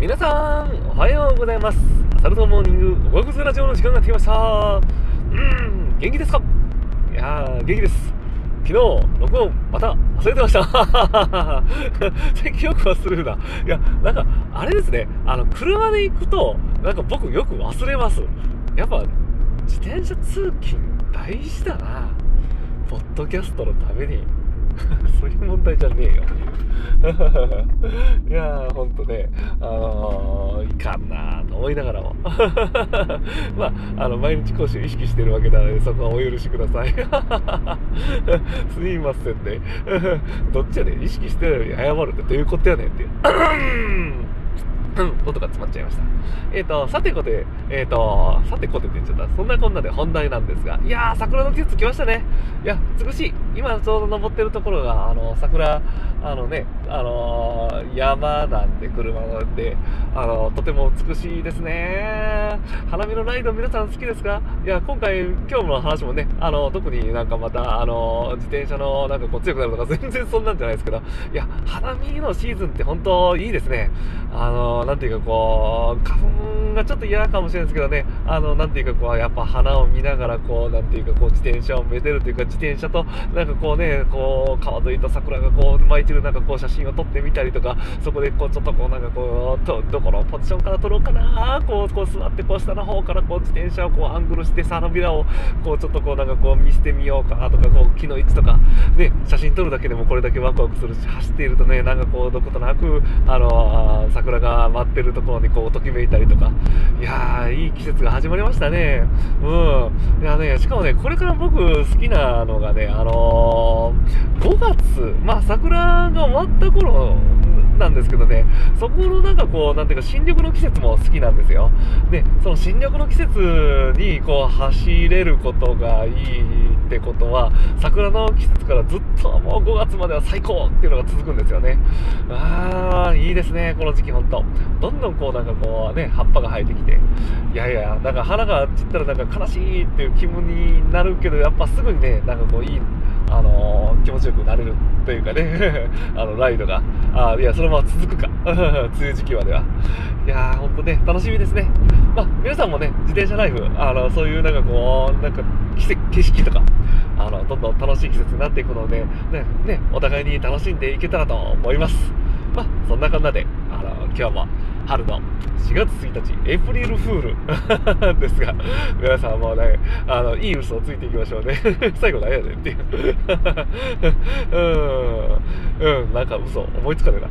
皆さん、おはようございます。アサルトモーニング、おがくずラジオの時間が来ました。うん、元気ですか？いやー、元気です。昨日、録音、また忘れてました。最近よく忘れるな。いや、なんか、あれですね、あの、車で行くと、なんか僕よく忘れます。やっぱ、自転車通勤大事だな。ポッドキャストのために。そういう問題じゃねえよ いやー、ほんとね、あのー、いかんなと思いながらも。まあ、あの、毎日講習意識してるわけなので、そこはお許しください。すいませんね。どっちやねん、意識してるのに謝るってどういうことやねんって。音が詰まっちゃいました。えっ、ー、と、さてこて、えっ、ー、と、さてこてって言っちゃった。そんなこんなで本題なんですが、いやー、桜の季節来ましたね。いや、美しい。今ちょうど登ってるところが、あの、桜、あのね、あのー、山なんで、車なんで、あの、とても美しいですね。花見のライド皆さん好きですか？いや、今回、今日の話もね、あの、特になんかまた、あの、自転車のなんかこう強くなるとか、全然そんなんじゃないですけど、いや、花見のシーズンって本当いいですね。あの、なんていうかこう、花粉がちょっと嫌かもしれないですけどね、あの、なんていうかこう、やっぱ花を見ながらこう、なんていうかこう、自転車をめでるというか、自転車と、なんかこうね、こう、川沿いと桜がこう、巻いてるなんかこう、写真を撮ってみたりとか、そこでこう、ちょっとこう、なんかこう、とどこのポジションから撮ろうかな、こう、こう座ってこう、下の方からこう、自転車をこう、アングルして、花びらを、こう、ちょっとこう、なんかこう、見せてみようかなとか、こう、木の位置とか、ね、写真撮るだけでもこれだけワクワクするし、走っているとね、なんかこう、どことなく、あの、桜が待ってるところにこう、ときめいたりとか、いやー、いい季節が始まりましたね。うん。いやね、しかもね、これから僕好きなのがね、あのー、5月、まあ桜が終わった頃なんですけどね、そこのなんかこう、なんていうか新緑の季節も好きなんですよ。で、その新緑の季節にこう走れることがいいってことは、桜の季節からずっともう5月までは最高っていうのが続くんですよね。あー、いいですね、この時期ほんと。どんどんこうなんかこうね、葉っぱが生えてきて、いやいや、なんか花が散ったらなんか悲しいっていう気分になるけど、やっぱすぐにね、なんかこういい、あのー、気持ちよくなれるというかね、あの、ライドが。あいや、そのまま続くか。梅雨時期までは。いやー、ほんとね、楽しみですね。まあ、皆さんもね、自転車ライフ、あの、そういうなんかこう、なんか、景色とか、あの、どんどん楽しい季節になっていくので、ね、ね、お互いに楽しんでいけたらと思います。まあ、そんなこんなで、あの、今日も春の4月1日、エイプリルフール ですが、皆さんもね、あの、いい嘘をついていきましょうね。最後何やねんっていう。うん、うん、なんか嘘、思いつかねえな。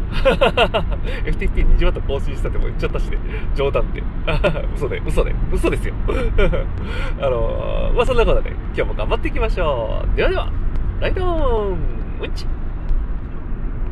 FTP20 ワット更新したってもう言っちゃったしね、冗談で。嘘で、嘘で、嘘ですよ。あの、まあ、そんなことで、今日も頑張っていきましょう。ではでは、ライトーンうんち